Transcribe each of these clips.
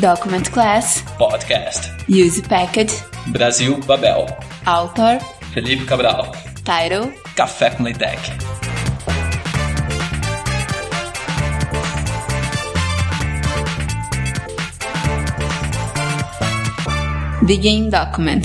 Document Class, Podcast. Use Package, Brasil Babel. Author, Felipe Cabral. Title, Café com Leitec. Begin Document.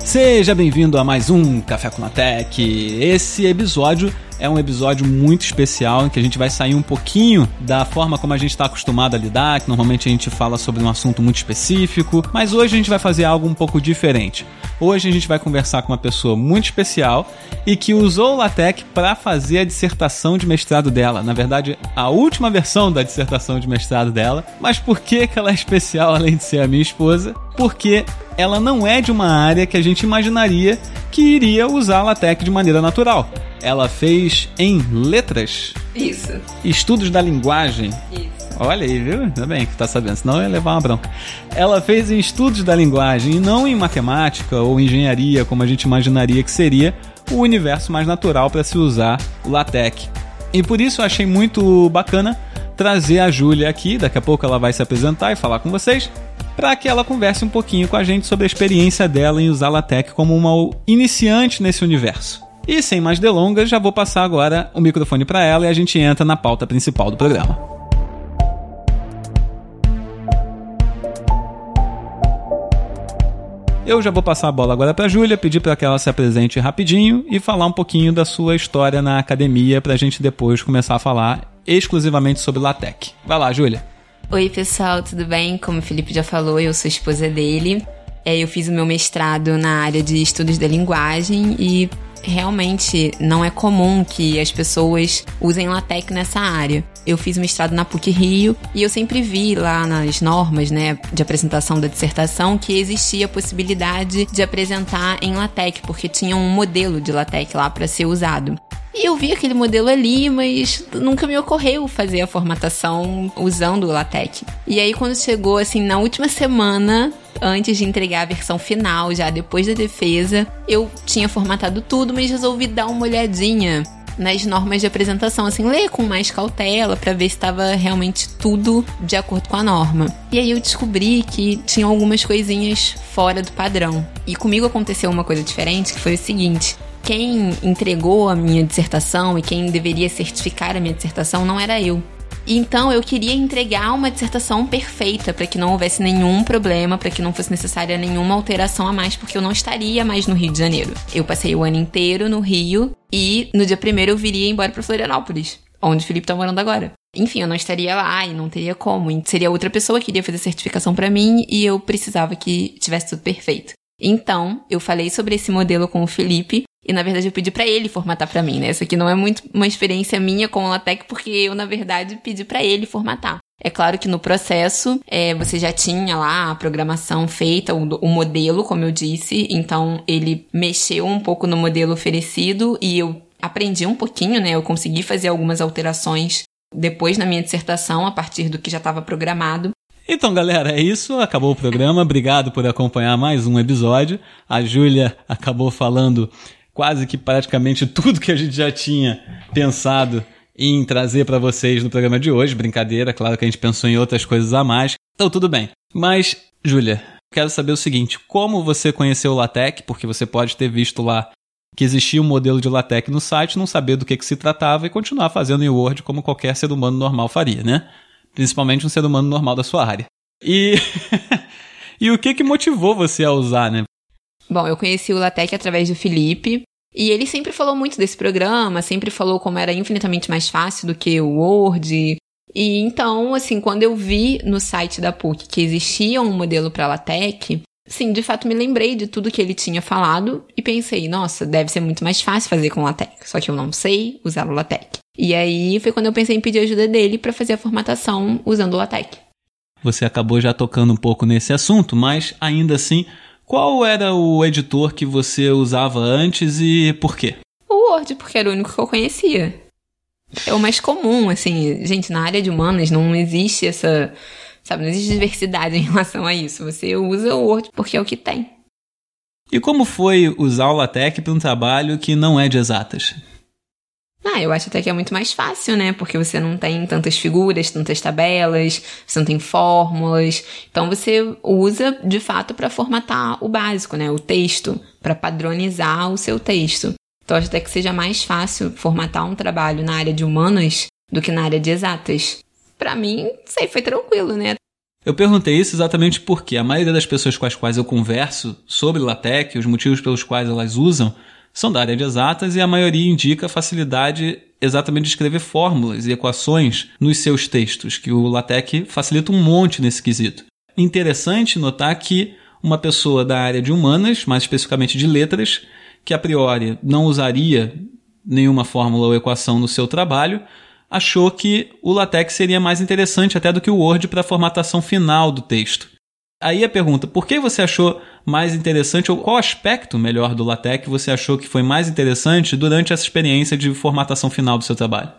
Seja bem-vindo a mais um Café com a Tech. Esse episódio é um episódio muito especial em que a gente vai sair um pouquinho da forma como a gente está acostumado a lidar, que normalmente a gente fala sobre um assunto muito específico, mas hoje a gente vai fazer algo um pouco diferente. Hoje a gente vai conversar com uma pessoa muito especial e que usou o LaTeX para fazer a dissertação de mestrado dela. Na verdade, a última versão da dissertação de mestrado dela. Mas por que, que ela é especial além de ser a minha esposa? Porque ela não é de uma área que a gente imaginaria que iria usar LaTeX de maneira natural. Ela fez em letras, Isso. estudos da linguagem. Isso. Olha aí, viu? Ainda bem que tá sabendo, senão eu ia levar uma bronca. Ela fez em estudos da linguagem e não em matemática ou engenharia, como a gente imaginaria que seria o universo mais natural para se usar o LaTeX. E por isso eu achei muito bacana trazer a Júlia aqui, daqui a pouco ela vai se apresentar e falar com vocês, para que ela converse um pouquinho com a gente sobre a experiência dela em usar LaTeX como uma iniciante nesse universo. E sem mais delongas, já vou passar agora o microfone para ela e a gente entra na pauta principal do programa. Eu já vou passar a bola agora para a Júlia, pedir para que ela se apresente rapidinho e falar um pouquinho da sua história na academia para a gente depois começar a falar exclusivamente sobre LaTeX. Vai lá, Júlia. Oi, pessoal, tudo bem? Como o Felipe já falou, eu sou esposa dele. É, eu fiz o meu mestrado na área de estudos da linguagem e realmente não é comum que as pessoas usem LaTeX nessa área. Eu fiz mestrado na PUC Rio e eu sempre vi lá nas normas, né, de apresentação da dissertação que existia a possibilidade de apresentar em LaTeX, porque tinha um modelo de LaTeX lá para ser usado. E eu vi aquele modelo ali, mas nunca me ocorreu fazer a formatação usando o LaTeX. E aí quando chegou assim na última semana, antes de entregar a versão final, já depois da defesa, eu tinha formatado tudo, mas resolvi dar uma olhadinha nas normas de apresentação, assim, ler com mais cautela para ver se estava realmente tudo de acordo com a norma. E aí eu descobri que tinha algumas coisinhas fora do padrão. E comigo aconteceu uma coisa diferente, que foi o seguinte: quem entregou a minha dissertação e quem deveria certificar a minha dissertação não era eu. Então eu queria entregar uma dissertação perfeita para que não houvesse nenhum problema, para que não fosse necessária nenhuma alteração a mais, porque eu não estaria mais no Rio de Janeiro. Eu passei o ano inteiro no Rio e no dia primeiro eu viria embora para Florianópolis, onde o Felipe tá morando agora. Enfim, eu não estaria lá e não teria como. Seria outra pessoa que iria fazer certificação para mim e eu precisava que tivesse tudo perfeito. Então, eu falei sobre esse modelo com o Felipe e na verdade eu pedi para ele formatar para mim, né? Essa aqui não é muito uma experiência minha com o LaTeX, porque eu na verdade pedi para ele formatar. É claro que no processo é, você já tinha lá a programação feita, o, o, modelo, como eu disse, então ele mexeu um pouco no modelo oferecido e eu aprendi um pouquinho, né? Eu consegui fazer algumas alterações depois na minha dissertação a partir do que já estava programado. Então, galera, é isso. Acabou o programa. Obrigado por acompanhar mais um episódio. A Júlia acabou falando quase que praticamente tudo que a gente já tinha pensado em trazer para vocês no programa de hoje. Brincadeira, claro que a gente pensou em outras coisas a mais. Então, tudo bem. Mas, Júlia, quero saber o seguinte: como você conheceu o LaTeX? Porque você pode ter visto lá que existia um modelo de LaTeX no site, não saber do que, que se tratava e continuar fazendo em Word como qualquer ser humano normal faria, né? Principalmente um ser humano normal da sua área. E, e o que, que motivou você a usar, né? Bom, eu conheci o LaTeX através do Felipe. E ele sempre falou muito desse programa, sempre falou como era infinitamente mais fácil do que o Word. E então, assim, quando eu vi no site da PUC que existia um modelo para LaTeX, sim, de fato me lembrei de tudo que ele tinha falado e pensei, nossa, deve ser muito mais fácil fazer com LaTeX, só que eu não sei usar o LaTeX. E aí foi quando eu pensei em pedir ajuda dele para fazer a formatação usando o LaTeX. Você acabou já tocando um pouco nesse assunto, mas ainda assim, qual era o editor que você usava antes e por quê? O Word, porque era o único que eu conhecia. É o mais comum, assim, gente, na área de humanas não existe essa, sabe, não existe diversidade em relação a isso. Você usa o Word porque é o que tem. E como foi usar o LaTeX para um trabalho que não é de exatas? Ah, eu acho até que é muito mais fácil, né? Porque você não tem tantas figuras, tantas tabelas, você não tem fórmulas. Então você usa de fato para formatar o básico, né? O texto, para padronizar o seu texto. Então acho até que seja mais fácil formatar um trabalho na área de humanas do que na área de exatas. Para mim, sei, foi tranquilo, né? Eu perguntei isso exatamente porque a maioria das pessoas com as quais eu converso sobre LaTeX, os motivos pelos quais elas usam, são da área de exatas e a maioria indica facilidade exatamente de escrever fórmulas e equações nos seus textos, que o LaTeX facilita um monte nesse quesito. Interessante notar que uma pessoa da área de humanas, mais especificamente de letras, que a priori não usaria nenhuma fórmula ou equação no seu trabalho, achou que o LaTeX seria mais interessante até do que o Word para a formatação final do texto. Aí a pergunta, por que você achou mais interessante, ou qual aspecto melhor do LaTeX você achou que foi mais interessante durante essa experiência de formatação final do seu trabalho?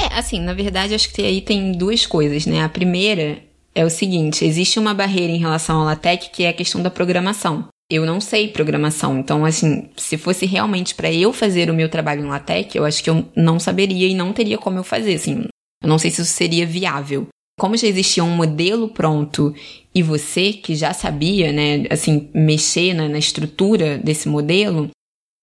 É, assim, na verdade, acho que aí tem duas coisas, né? A primeira é o seguinte: existe uma barreira em relação ao LaTeX que é a questão da programação. Eu não sei programação, então, assim, se fosse realmente para eu fazer o meu trabalho em LaTeX, eu acho que eu não saberia e não teria como eu fazer, assim. Eu não sei se isso seria viável como já existia um modelo pronto e você que já sabia, né, assim, mexer na, na estrutura desse modelo,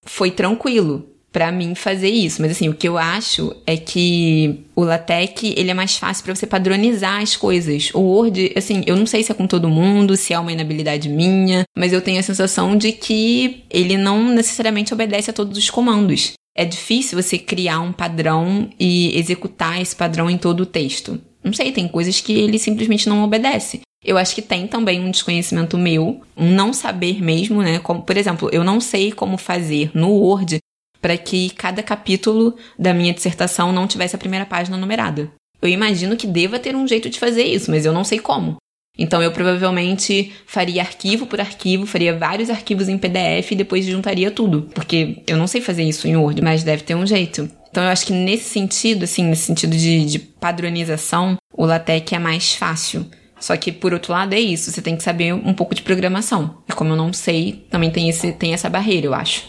foi tranquilo para mim fazer isso. Mas assim, o que eu acho é que o LaTeX, ele é mais fácil para você padronizar as coisas. O Word, assim, eu não sei se é com todo mundo, se é uma inabilidade minha, mas eu tenho a sensação de que ele não necessariamente obedece a todos os comandos. É difícil você criar um padrão e executar esse padrão em todo o texto. Não sei, tem coisas que ele simplesmente não obedece. Eu acho que tem também um desconhecimento meu, um não saber mesmo, né? Como, por exemplo, eu não sei como fazer no Word para que cada capítulo da minha dissertação não tivesse a primeira página numerada. Eu imagino que deva ter um jeito de fazer isso, mas eu não sei como. Então eu provavelmente faria arquivo por arquivo, faria vários arquivos em PDF e depois juntaria tudo, porque eu não sei fazer isso em Word, mas deve ter um jeito. Então eu acho que nesse sentido, assim, nesse sentido de, de padronização, o LaTeX é mais fácil. Só que, por outro lado, é isso. Você tem que saber um pouco de programação. E como eu não sei, também tem, esse, tem essa barreira, eu acho.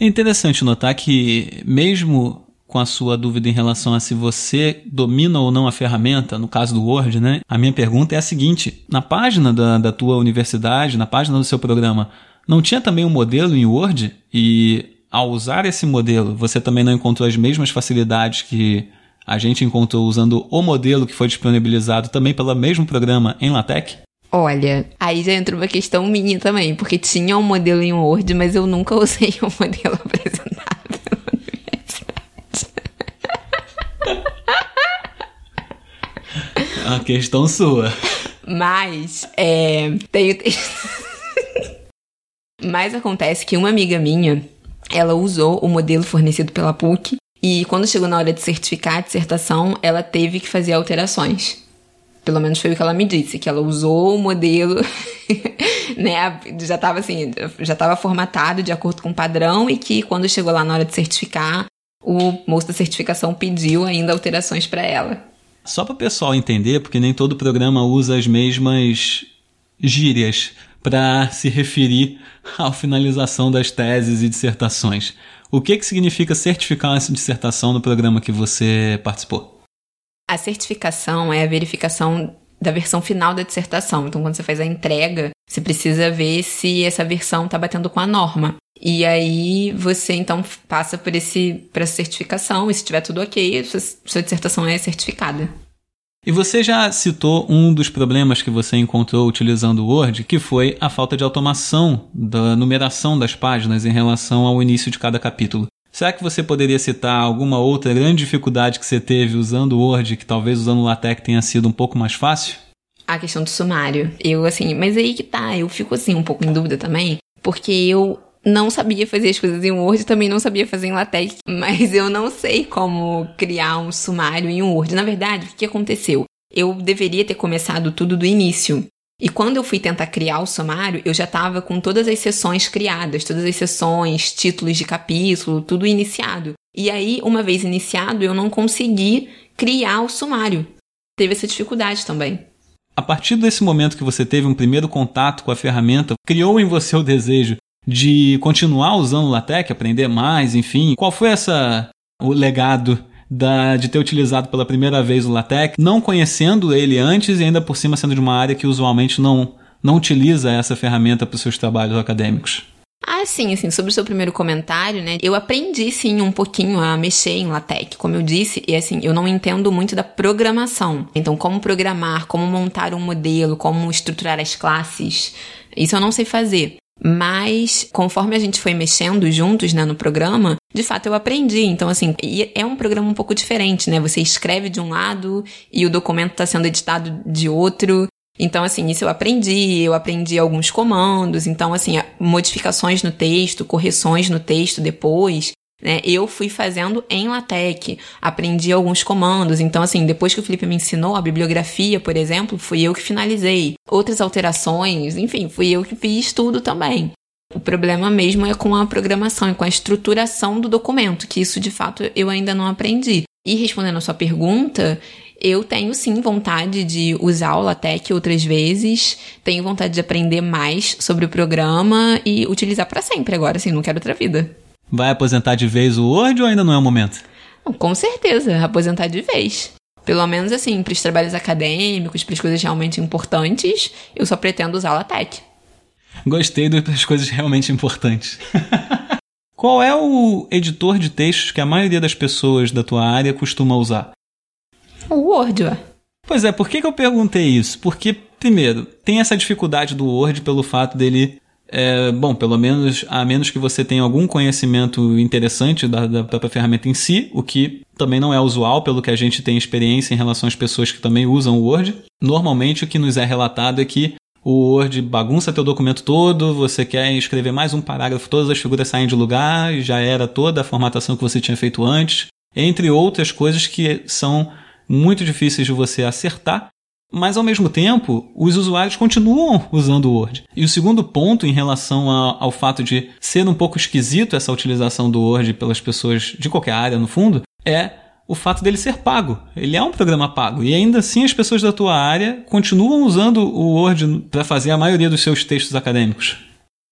É interessante notar que, mesmo com a sua dúvida em relação a se você domina ou não a ferramenta, no caso do Word, né? A minha pergunta é a seguinte: na página da, da tua universidade, na página do seu programa, não tinha também um modelo em Word? E ao usar esse modelo, você também não encontrou as mesmas facilidades que a gente encontrou usando o modelo que foi disponibilizado também pelo mesmo programa em LaTeX? Olha, aí já entra uma questão minha também, porque tinha um modelo em Word, mas eu nunca usei o modelo apresentado pela universidade. É uma questão sua. Mas, é. Tenho. mas acontece que uma amiga minha, ela usou o modelo fornecido pela PUC e quando chegou na hora de certificar a dissertação, ela teve que fazer alterações. Pelo menos foi o que ela me disse, que ela usou o modelo, né, já estava assim, já estava formatado de acordo com o padrão e que quando chegou lá na hora de certificar, o moço da certificação pediu ainda alterações para ela. Só para o pessoal entender, porque nem todo programa usa as mesmas gírias para se referir à finalização das teses e dissertações. O que, que significa certificar essa dissertação no programa que você participou? A certificação é a verificação da versão final da dissertação. Então, quando você faz a entrega, você precisa ver se essa versão está batendo com a norma. E aí você então passa por esse para certificação e se tiver tudo ok, sua, sua dissertação é certificada. E você já citou um dos problemas que você encontrou utilizando o Word, que foi a falta de automação da numeração das páginas em relação ao início de cada capítulo. Será que você poderia citar alguma outra grande dificuldade que você teve usando o Word, que talvez usando o LaTeX tenha sido um pouco mais fácil? A questão do sumário. Eu, assim, mas aí que tá, eu fico assim um pouco em dúvida também, porque eu não sabia fazer as coisas em Word, também não sabia fazer em LaTeX, mas eu não sei como criar um sumário em Word. Na verdade, o que aconteceu? Eu deveria ter começado tudo do início. E quando eu fui tentar criar o sumário, eu já estava com todas as sessões criadas, todas as sessões, títulos de capítulo, tudo iniciado. E aí, uma vez iniciado, eu não consegui criar o sumário. Teve essa dificuldade também. A partir desse momento que você teve um primeiro contato com a ferramenta, criou em você o desejo de continuar usando o LaTeX, aprender mais, enfim. Qual foi essa o legado da, de ter utilizado pela primeira vez o LaTeX, não conhecendo ele antes e ainda por cima sendo de uma área que usualmente não, não utiliza essa ferramenta para os seus trabalhos acadêmicos? Ah, sim, assim, sobre o seu primeiro comentário, né? Eu aprendi, sim, um pouquinho a mexer em LaTeX, como eu disse, e assim, eu não entendo muito da programação. Então, como programar, como montar um modelo, como estruturar as classes, isso eu não sei fazer. Mas, conforme a gente foi mexendo juntos, né, no programa, de fato eu aprendi. Então, assim, é um programa um pouco diferente, né? Você escreve de um lado e o documento está sendo editado de outro. Então, assim, isso eu aprendi, eu aprendi alguns comandos, então, assim, modificações no texto, correções no texto depois, né? Eu fui fazendo em LaTeX, aprendi alguns comandos, então, assim, depois que o Felipe me ensinou a bibliografia, por exemplo, fui eu que finalizei. Outras alterações, enfim, fui eu que fiz tudo também. O problema mesmo é com a programação e com a estruturação do documento, que isso de fato eu ainda não aprendi. E respondendo a sua pergunta, eu tenho sim vontade de usar o LaTeX outras vezes, tenho vontade de aprender mais sobre o programa e utilizar para sempre agora, assim, não quero outra vida. Vai aposentar de vez o Word ou ainda não é o momento? Com certeza, aposentar de vez. Pelo menos assim, para os trabalhos acadêmicos, para as coisas realmente importantes, eu só pretendo usar o LaTeX. Gostei das coisas realmente importantes. Qual é o editor de textos que a maioria das pessoas da tua área costuma usar? O Word, ué. Pois é, por que, que eu perguntei isso? Porque, primeiro, tem essa dificuldade do Word pelo fato dele. É, bom, pelo menos, a menos que você tenha algum conhecimento interessante da, da própria ferramenta em si, o que também não é usual, pelo que a gente tem experiência em relação às pessoas que também usam o Word. Normalmente, o que nos é relatado é que o Word bagunça teu documento todo, você quer escrever mais um parágrafo, todas as figuras saem de lugar, já era toda a formatação que você tinha feito antes, entre outras coisas que são muito difíceis de você acertar, mas ao mesmo tempo, os usuários continuam usando o Word. E o segundo ponto em relação a, ao fato de ser um pouco esquisito essa utilização do Word pelas pessoas de qualquer área, no fundo, é o fato dele ser pago. Ele é um programa pago. E ainda assim as pessoas da tua área continuam usando o Word para fazer a maioria dos seus textos acadêmicos.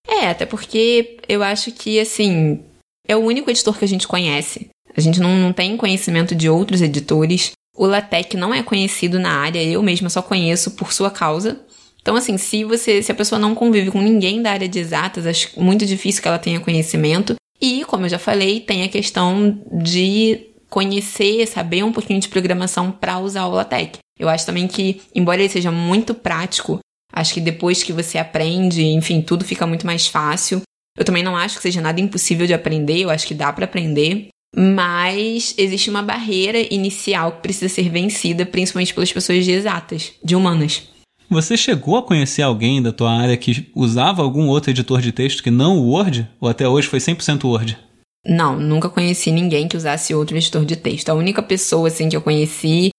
É, até porque eu acho que, assim, é o único editor que a gente conhece. A gente não, não tem conhecimento de outros editores. O LaTeX não é conhecido na área, eu mesma só conheço por sua causa. Então, assim, se você, se a pessoa não convive com ninguém da área de exatas, acho muito difícil que ela tenha conhecimento. E, como eu já falei, tem a questão de conhecer, saber um pouquinho de programação para usar o LaTeX. Eu acho também que, embora ele seja muito prático, acho que depois que você aprende, enfim, tudo fica muito mais fácil. Eu também não acho que seja nada impossível de aprender, eu acho que dá para aprender mas existe uma barreira inicial que precisa ser vencida, principalmente pelas pessoas de exatas, de humanas. Você chegou a conhecer alguém da tua área que usava algum outro editor de texto que não o Word? Ou até hoje foi 100% Word? Não, nunca conheci ninguém que usasse outro editor de texto. A única pessoa assim que eu conheci,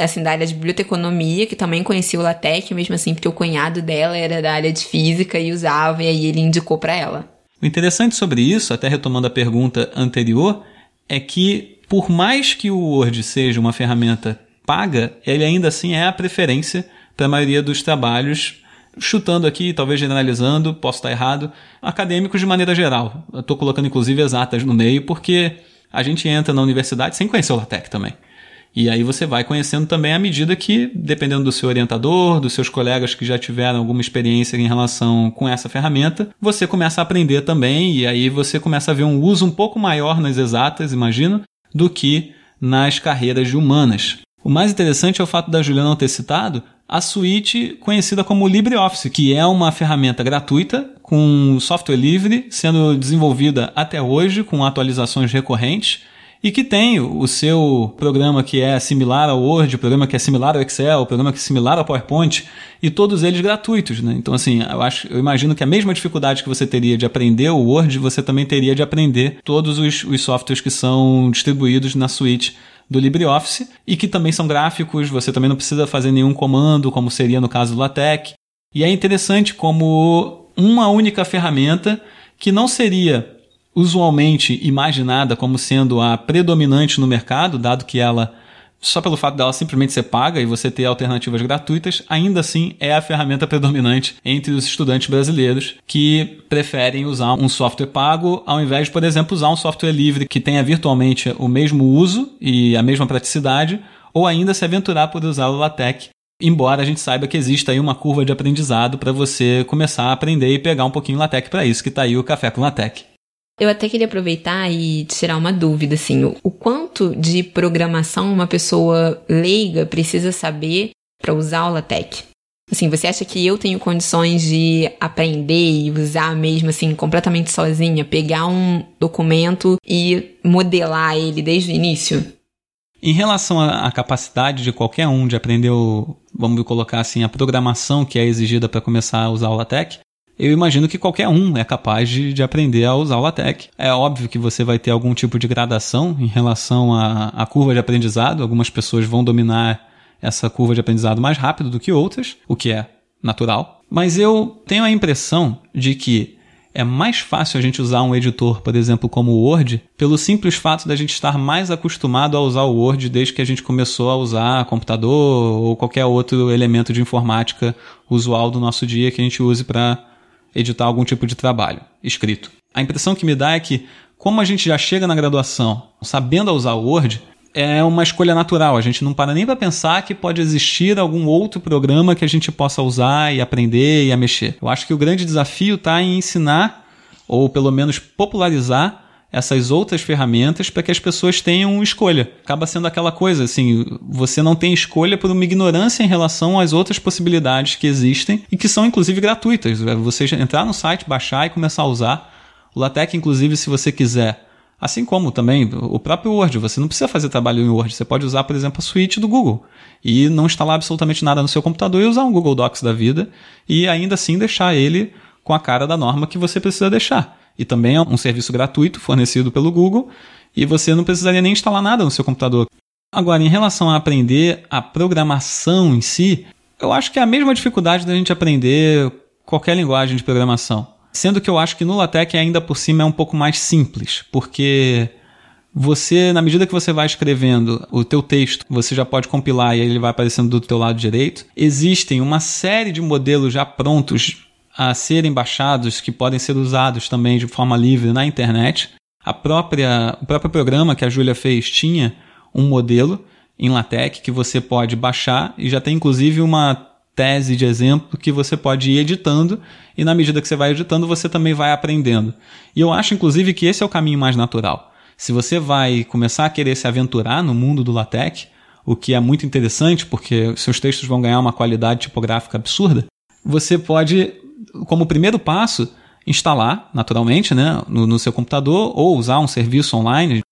assim da área de biblioteconomia, que também conhecia o LaTeX, mesmo assim porque o cunhado dela era da área de física e usava e aí ele indicou para ela. O interessante sobre isso, até retomando a pergunta anterior, é que, por mais que o Word seja uma ferramenta paga, ele ainda assim é a preferência para a maioria dos trabalhos, chutando aqui, talvez generalizando, posso estar errado, acadêmicos de maneira geral. Estou colocando inclusive exatas no meio, porque a gente entra na universidade sem conhecer o LaTeX também. E aí você vai conhecendo também à medida que, dependendo do seu orientador, dos seus colegas que já tiveram alguma experiência em relação com essa ferramenta, você começa a aprender também e aí você começa a ver um uso um pouco maior nas exatas, imagino, do que nas carreiras de humanas. O mais interessante é o fato da Juliana não ter citado a suíte conhecida como LibreOffice, que é uma ferramenta gratuita com software livre, sendo desenvolvida até hoje com atualizações recorrentes e que tem o seu programa que é similar ao Word, o programa que é similar ao Excel, o programa que é similar ao PowerPoint, e todos eles gratuitos, né? Então, assim, eu acho, eu imagino que a mesma dificuldade que você teria de aprender o Word, você também teria de aprender todos os, os softwares que são distribuídos na suíte do LibreOffice e que também são gráficos, você também não precisa fazer nenhum comando, como seria no caso do LaTeX. E é interessante como uma única ferramenta que não seria usualmente imaginada como sendo a predominante no mercado, dado que ela só pelo fato dela simplesmente ser paga e você ter alternativas gratuitas, ainda assim é a ferramenta predominante entre os estudantes brasileiros que preferem usar um software pago ao invés de, por exemplo, usar um software livre que tenha virtualmente o mesmo uso e a mesma praticidade, ou ainda se aventurar por usar o LaTeX. Embora a gente saiba que existe aí uma curva de aprendizado para você começar a aprender e pegar um pouquinho LaTeX para isso, que está aí o Café com LaTeX. Eu até queria aproveitar e tirar uma dúvida, assim, o, o quanto de programação uma pessoa leiga precisa saber para usar o LaTeX? Assim, você acha que eu tenho condições de aprender e usar mesmo assim completamente sozinha, pegar um documento e modelar ele desde o início? Em relação à capacidade de qualquer um de aprender, o, vamos colocar assim, a programação que é exigida para começar a usar o LaTeX, eu imagino que qualquer um é capaz de, de, aprender a usar o LaTeX. É óbvio que você vai ter algum tipo de gradação em relação à, curva de aprendizado. Algumas pessoas vão dominar essa curva de aprendizado mais rápido do que outras, o que é natural. Mas eu tenho a impressão de que é mais fácil a gente usar um editor, por exemplo, como o Word, pelo simples fato da gente estar mais acostumado a usar o Word desde que a gente começou a usar computador ou qualquer outro elemento de informática usual do nosso dia que a gente use para editar algum tipo de trabalho escrito. A impressão que me dá é que, como a gente já chega na graduação sabendo usar o Word, é uma escolha natural. A gente não para nem para pensar que pode existir algum outro programa que a gente possa usar e aprender e a mexer. Eu acho que o grande desafio está em ensinar, ou pelo menos popularizar, essas outras ferramentas para que as pessoas tenham escolha. Acaba sendo aquela coisa assim, você não tem escolha por uma ignorância em relação às outras possibilidades que existem e que são inclusive gratuitas. É você entrar no site, baixar e começar a usar. O LaTeX, inclusive, se você quiser, assim como também o próprio Word, você não precisa fazer trabalho em Word, você pode usar, por exemplo, a suíte do Google e não instalar absolutamente nada no seu computador e usar um Google Docs da vida e ainda assim deixar ele com a cara da norma que você precisa deixar e também é um serviço gratuito fornecido pelo Google e você não precisaria nem instalar nada no seu computador. Agora, em relação a aprender a programação em si, eu acho que é a mesma dificuldade da gente aprender qualquer linguagem de programação. Sendo que eu acho que no LaTeX ainda por cima é um pouco mais simples, porque você, na medida que você vai escrevendo o teu texto, você já pode compilar e ele vai aparecendo do teu lado direito. Existem uma série de modelos já prontos a serem baixados, que podem ser usados também de forma livre na internet. A própria, o próprio programa que a Júlia fez tinha um modelo em LaTeX que você pode baixar e já tem inclusive uma tese de exemplo que você pode ir editando e na medida que você vai editando você também vai aprendendo. E eu acho inclusive que esse é o caminho mais natural. Se você vai começar a querer se aventurar no mundo do LaTeX, o que é muito interessante porque seus textos vão ganhar uma qualidade tipográfica absurda, você pode como primeiro passo, instalar, naturalmente, né, no, no seu computador ou usar um serviço online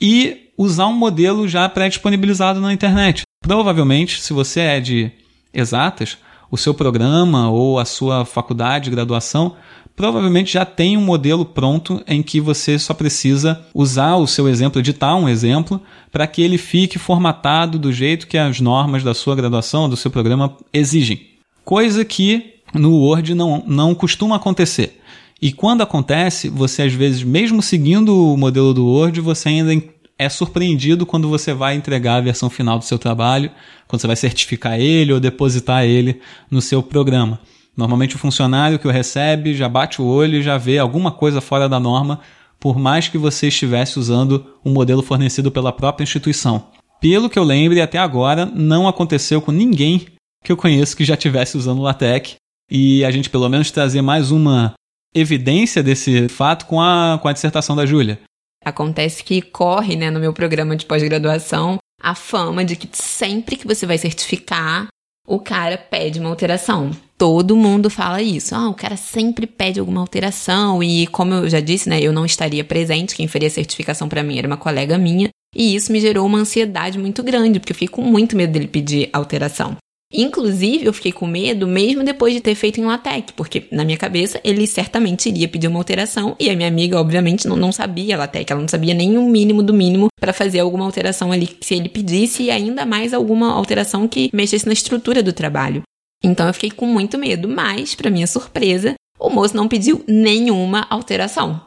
e usar um modelo já pré-disponibilizado na internet. Provavelmente, se você é de exatas, o seu programa ou a sua faculdade de graduação provavelmente já tem um modelo pronto em que você só precisa usar o seu exemplo, editar um exemplo, para que ele fique formatado do jeito que as normas da sua graduação, do seu programa exigem. Coisa que no Word não, não costuma acontecer. E quando acontece, você às vezes, mesmo seguindo o modelo do Word, você ainda é surpreendido quando você vai entregar a versão final do seu trabalho, quando você vai certificar ele ou depositar ele no seu programa. Normalmente o funcionário que o recebe já bate o olho e já vê alguma coisa fora da norma, por mais que você estivesse usando um modelo fornecido pela própria instituição. Pelo que eu lembre, até agora não aconteceu com ninguém que eu conheço que já estivesse usando LaTeX e a gente pelo menos trazer mais uma evidência desse fato com a, com a dissertação da Júlia. Acontece que corre, né, no meu programa de pós-graduação, a fama de que sempre que você vai certificar, o cara pede uma alteração. Todo mundo fala isso. Ah, o cara sempre pede alguma alteração. E como eu já disse, né, eu não estaria presente, quem faria a certificação para mim era uma colega minha. E isso me gerou uma ansiedade muito grande, porque eu fico com muito medo dele pedir alteração. Inclusive, eu fiquei com medo mesmo depois de ter feito em LaTeX, porque na minha cabeça ele certamente iria pedir uma alteração e a minha amiga, obviamente, não, não sabia LaTeX, ela não sabia nem o mínimo do mínimo para fazer alguma alteração ali se ele pedisse e ainda mais alguma alteração que mexesse na estrutura do trabalho. Então eu fiquei com muito medo, mas, para minha surpresa, o moço não pediu nenhuma alteração.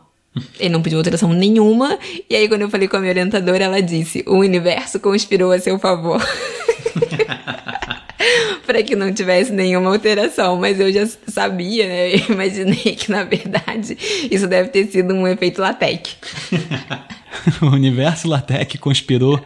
Ele não pediu alteração nenhuma. E aí, quando eu falei com a minha orientadora, ela disse: o universo conspirou a seu favor. para que não tivesse nenhuma alteração, mas eu já sabia, né? Eu imaginei que na verdade isso deve ter sido um efeito LaTeX. o universo LaTeX conspirou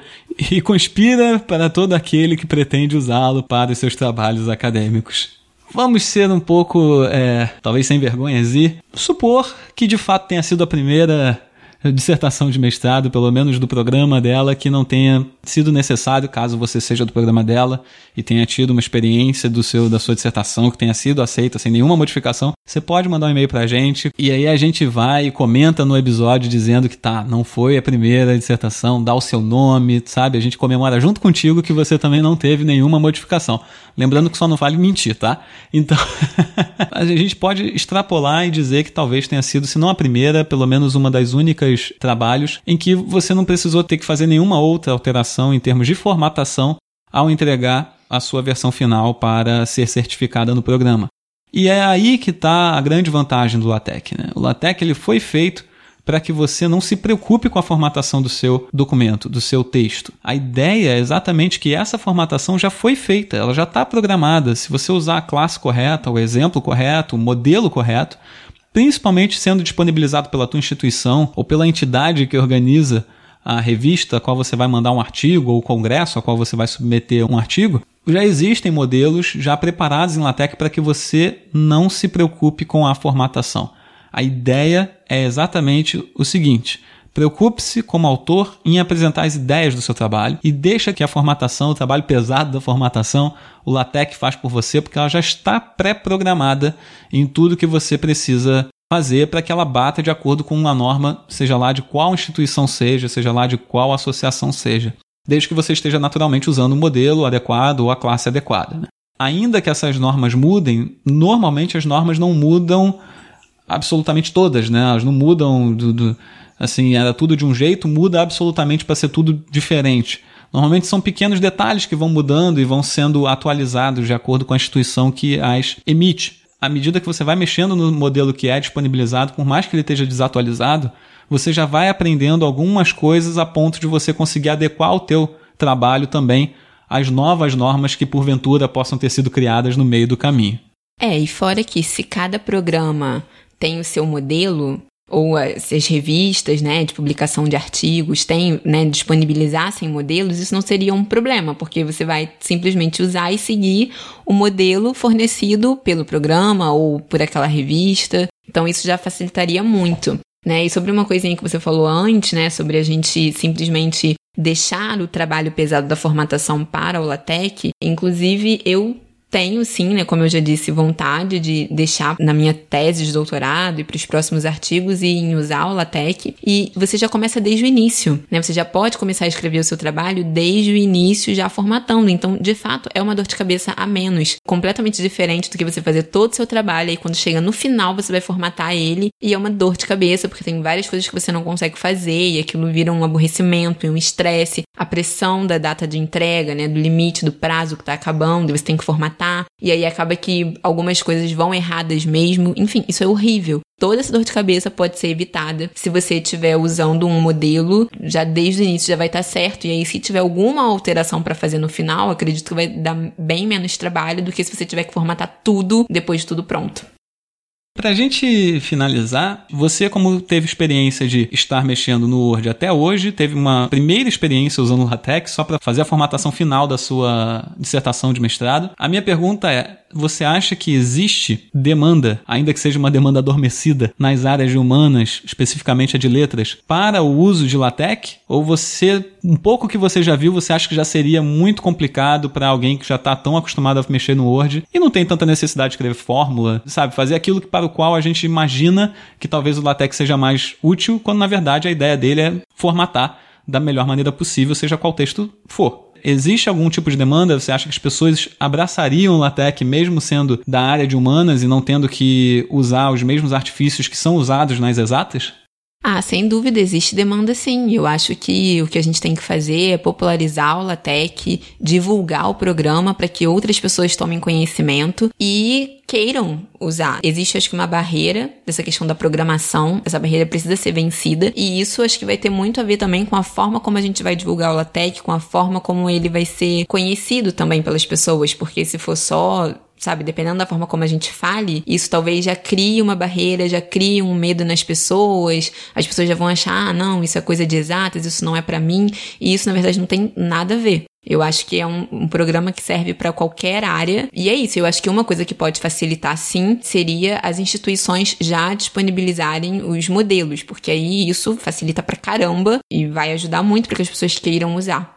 e conspira para todo aquele que pretende usá-lo para os seus trabalhos acadêmicos. Vamos ser um pouco, é, talvez sem vergonhas e supor que de fato tenha sido a primeira dissertação de mestrado, pelo menos do programa dela, que não tenha sido necessário, caso você seja do programa dela e tenha tido uma experiência do seu da sua dissertação que tenha sido aceita sem nenhuma modificação, você pode mandar um e-mail pra gente e aí a gente vai e comenta no episódio dizendo que tá, não foi a primeira dissertação, dá o seu nome, sabe? A gente comemora junto contigo que você também não teve nenhuma modificação. Lembrando que só não vale mentir, tá? Então, a gente pode extrapolar e dizer que talvez tenha sido, se não a primeira, pelo menos uma das únicas trabalhos em que você não precisou ter que fazer nenhuma outra alteração em termos de formatação ao entregar a sua versão final para ser certificada no programa. E é aí que está a grande vantagem do LaTeX. Né? O LaTeX ele foi feito para que você não se preocupe com a formatação do seu documento, do seu texto. A ideia é exatamente que essa formatação já foi feita, ela já está programada. Se você usar a classe correta, o exemplo correto, o modelo correto, principalmente sendo disponibilizado pela tua instituição ou pela entidade que organiza a revista a qual você vai mandar um artigo ou o congresso a qual você vai submeter um artigo, já existem modelos já preparados em LaTeX para que você não se preocupe com a formatação. A ideia é exatamente o seguinte: Preocupe-se, como autor, em apresentar as ideias do seu trabalho e deixa que a formatação, o trabalho pesado da formatação, o LaTeX faz por você, porque ela já está pré-programada em tudo que você precisa fazer para que ela bata de acordo com uma norma, seja lá de qual instituição seja, seja lá de qual associação seja, desde que você esteja naturalmente usando o modelo adequado ou a classe adequada. Né? Ainda que essas normas mudem, normalmente as normas não mudam absolutamente todas, né? Elas não mudam do, do assim, era tudo de um jeito, muda absolutamente para ser tudo diferente. Normalmente são pequenos detalhes que vão mudando e vão sendo atualizados de acordo com a instituição que as emite. À medida que você vai mexendo no modelo que é disponibilizado, por mais que ele esteja desatualizado, você já vai aprendendo algumas coisas a ponto de você conseguir adequar o teu trabalho também às novas normas que porventura possam ter sido criadas no meio do caminho. É, e fora que se cada programa tem o seu modelo, ou as, as, revistas, né, de publicação de artigos, tem, né, disponibilizassem modelos, isso não seria um problema, porque você vai simplesmente usar e seguir o modelo fornecido pelo programa ou por aquela revista. Então isso já facilitaria muito. Né? E sobre uma coisinha que você falou antes, né, sobre a gente simplesmente deixar o trabalho pesado da formatação para o LaTeX, inclusive eu tenho sim, né, como eu já disse, vontade de deixar na minha tese de doutorado e para os próximos artigos e em usar o LaTeX. E você já começa desde o início, né? Você já pode começar a escrever o seu trabalho desde o início, já formatando. Então, de fato, é uma dor de cabeça a menos, completamente diferente do que você fazer todo o seu trabalho e quando chega no final você vai formatar ele e é uma dor de cabeça porque tem várias coisas que você não consegue fazer e aquilo vira um aborrecimento e um estresse, a pressão da data de entrega, né, do limite do prazo que está acabando, você tem que formatar e aí acaba que algumas coisas vão erradas mesmo. Enfim, isso é horrível. Toda essa dor de cabeça pode ser evitada se você estiver usando um modelo, já desde o início já vai estar certo. E aí, se tiver alguma alteração para fazer no final, acredito que vai dar bem menos trabalho do que se você tiver que formatar tudo depois de tudo pronto. Pra gente finalizar, você como teve experiência de estar mexendo no Word até hoje, teve uma primeira experiência usando o LaTeX só para fazer a formatação final da sua dissertação de mestrado. A minha pergunta é: você acha que existe demanda, ainda que seja uma demanda adormecida, nas áreas humanas, especificamente a de letras, para o uso de LaTeX? Ou você, um pouco que você já viu, você acha que já seria muito complicado para alguém que já está tão acostumado a mexer no Word e não tem tanta necessidade de escrever fórmula, sabe? Fazer aquilo para o qual a gente imagina que talvez o LaTeX seja mais útil, quando na verdade a ideia dele é formatar da melhor maneira possível, seja qual texto for. Existe algum tipo de demanda? Você acha que as pessoas abraçariam o LaTeX mesmo sendo da área de humanas e não tendo que usar os mesmos artifícios que são usados nas exatas? Ah, sem dúvida, existe demanda sim. Eu acho que o que a gente tem que fazer é popularizar o LaTeX, divulgar o programa para que outras pessoas tomem conhecimento e queiram usar. Existe, acho que, uma barreira dessa questão da programação. Essa barreira precisa ser vencida. E isso acho que vai ter muito a ver também com a forma como a gente vai divulgar o LaTeX, com a forma como ele vai ser conhecido também pelas pessoas. Porque se for só sabe? Dependendo da forma como a gente fale, isso talvez já crie uma barreira, já crie um medo nas pessoas. As pessoas já vão achar, ah, não, isso é coisa de exatas, isso não é para mim. E isso, na verdade, não tem nada a ver. Eu acho que é um, um programa que serve para qualquer área. E é isso. Eu acho que uma coisa que pode facilitar, sim, seria as instituições já disponibilizarem os modelos, porque aí isso facilita pra caramba e vai ajudar muito para que as pessoas queiram usar.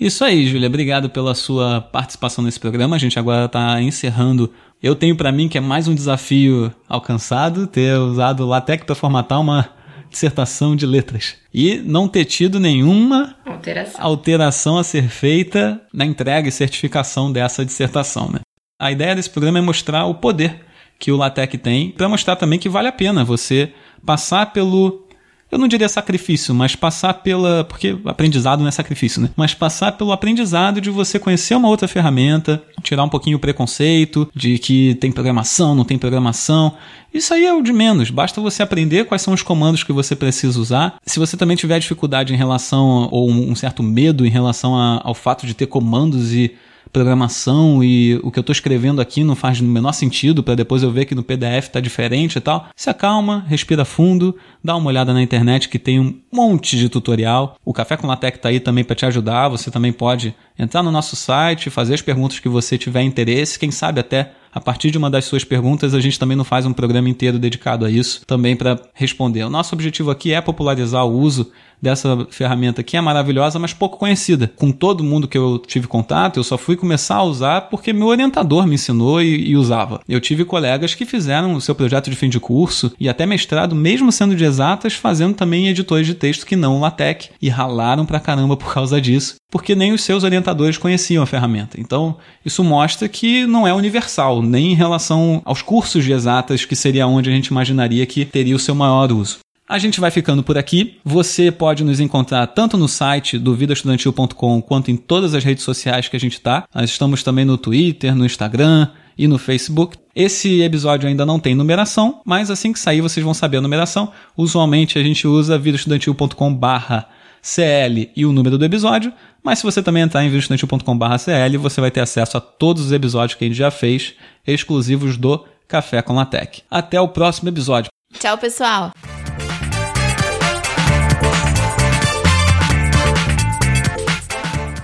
Isso aí, Júlia. Obrigado pela sua participação nesse programa. A gente agora está encerrando. Eu tenho para mim que é mais um desafio alcançado ter usado LaTeX para formatar uma dissertação de letras e não ter tido nenhuma alteração. alteração a ser feita na entrega e certificação dessa dissertação. Né? A ideia desse programa é mostrar o poder que o LaTeX tem para mostrar também que vale a pena você passar pelo eu não diria sacrifício, mas passar pela. Porque aprendizado não é sacrifício, né? Mas passar pelo aprendizado de você conhecer uma outra ferramenta, tirar um pouquinho o preconceito de que tem programação, não tem programação. Isso aí é o de menos. Basta você aprender quais são os comandos que você precisa usar. Se você também tiver dificuldade em relação, ou um certo medo em relação a, ao fato de ter comandos e programação e o que eu estou escrevendo aqui não faz no menor sentido para depois eu ver que no PDF está diferente e tal. Se acalma, respira fundo, dá uma olhada na internet que tem um monte de tutorial. O Café com Latex está aí também para te ajudar. Você também pode entrar no nosso site, fazer as perguntas que você tiver interesse, quem sabe até a partir de uma das suas perguntas, a gente também não faz um programa inteiro dedicado a isso, também para responder. O nosso objetivo aqui é popularizar o uso dessa ferramenta que é maravilhosa, mas pouco conhecida. Com todo mundo que eu tive contato, eu só fui começar a usar porque meu orientador me ensinou e, e usava. Eu tive colegas que fizeram o seu projeto de fim de curso e até mestrado, mesmo sendo de exatas, fazendo também editores de texto que não o LaTeX e ralaram pra caramba por causa disso, porque nem os seus orientadores conheciam a ferramenta. Então, isso mostra que não é universal, nem em relação aos cursos de exatas, que seria onde a gente imaginaria que teria o seu maior uso. A gente vai ficando por aqui. Você pode nos encontrar tanto no site do vidaestudantil.com quanto em todas as redes sociais que a gente está. Nós estamos também no Twitter, no Instagram e no Facebook. Esse episódio ainda não tem numeração, mas assim que sair vocês vão saber a numeração. Usualmente a gente usa vidaestudantil.com barra CL e o número do episódio, mas se você também entrar em vidaestudantil.com CL, você vai ter acesso a todos os episódios que a gente já fez, exclusivos do Café com Latec. Até o próximo episódio. Tchau, pessoal!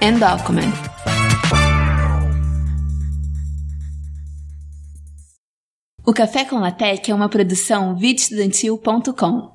and document. O Café com Latec é uma produção videstudantil.com.